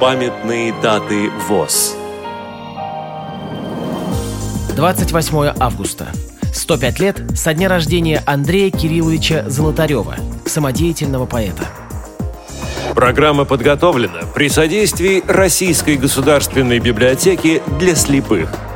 Памятные даты ВОЗ. 28 августа. 105 лет со дня рождения Андрея Кирилловича Золотарева, самодеятельного поэта. Программа подготовлена при содействии Российской государственной библиотеки для слепых –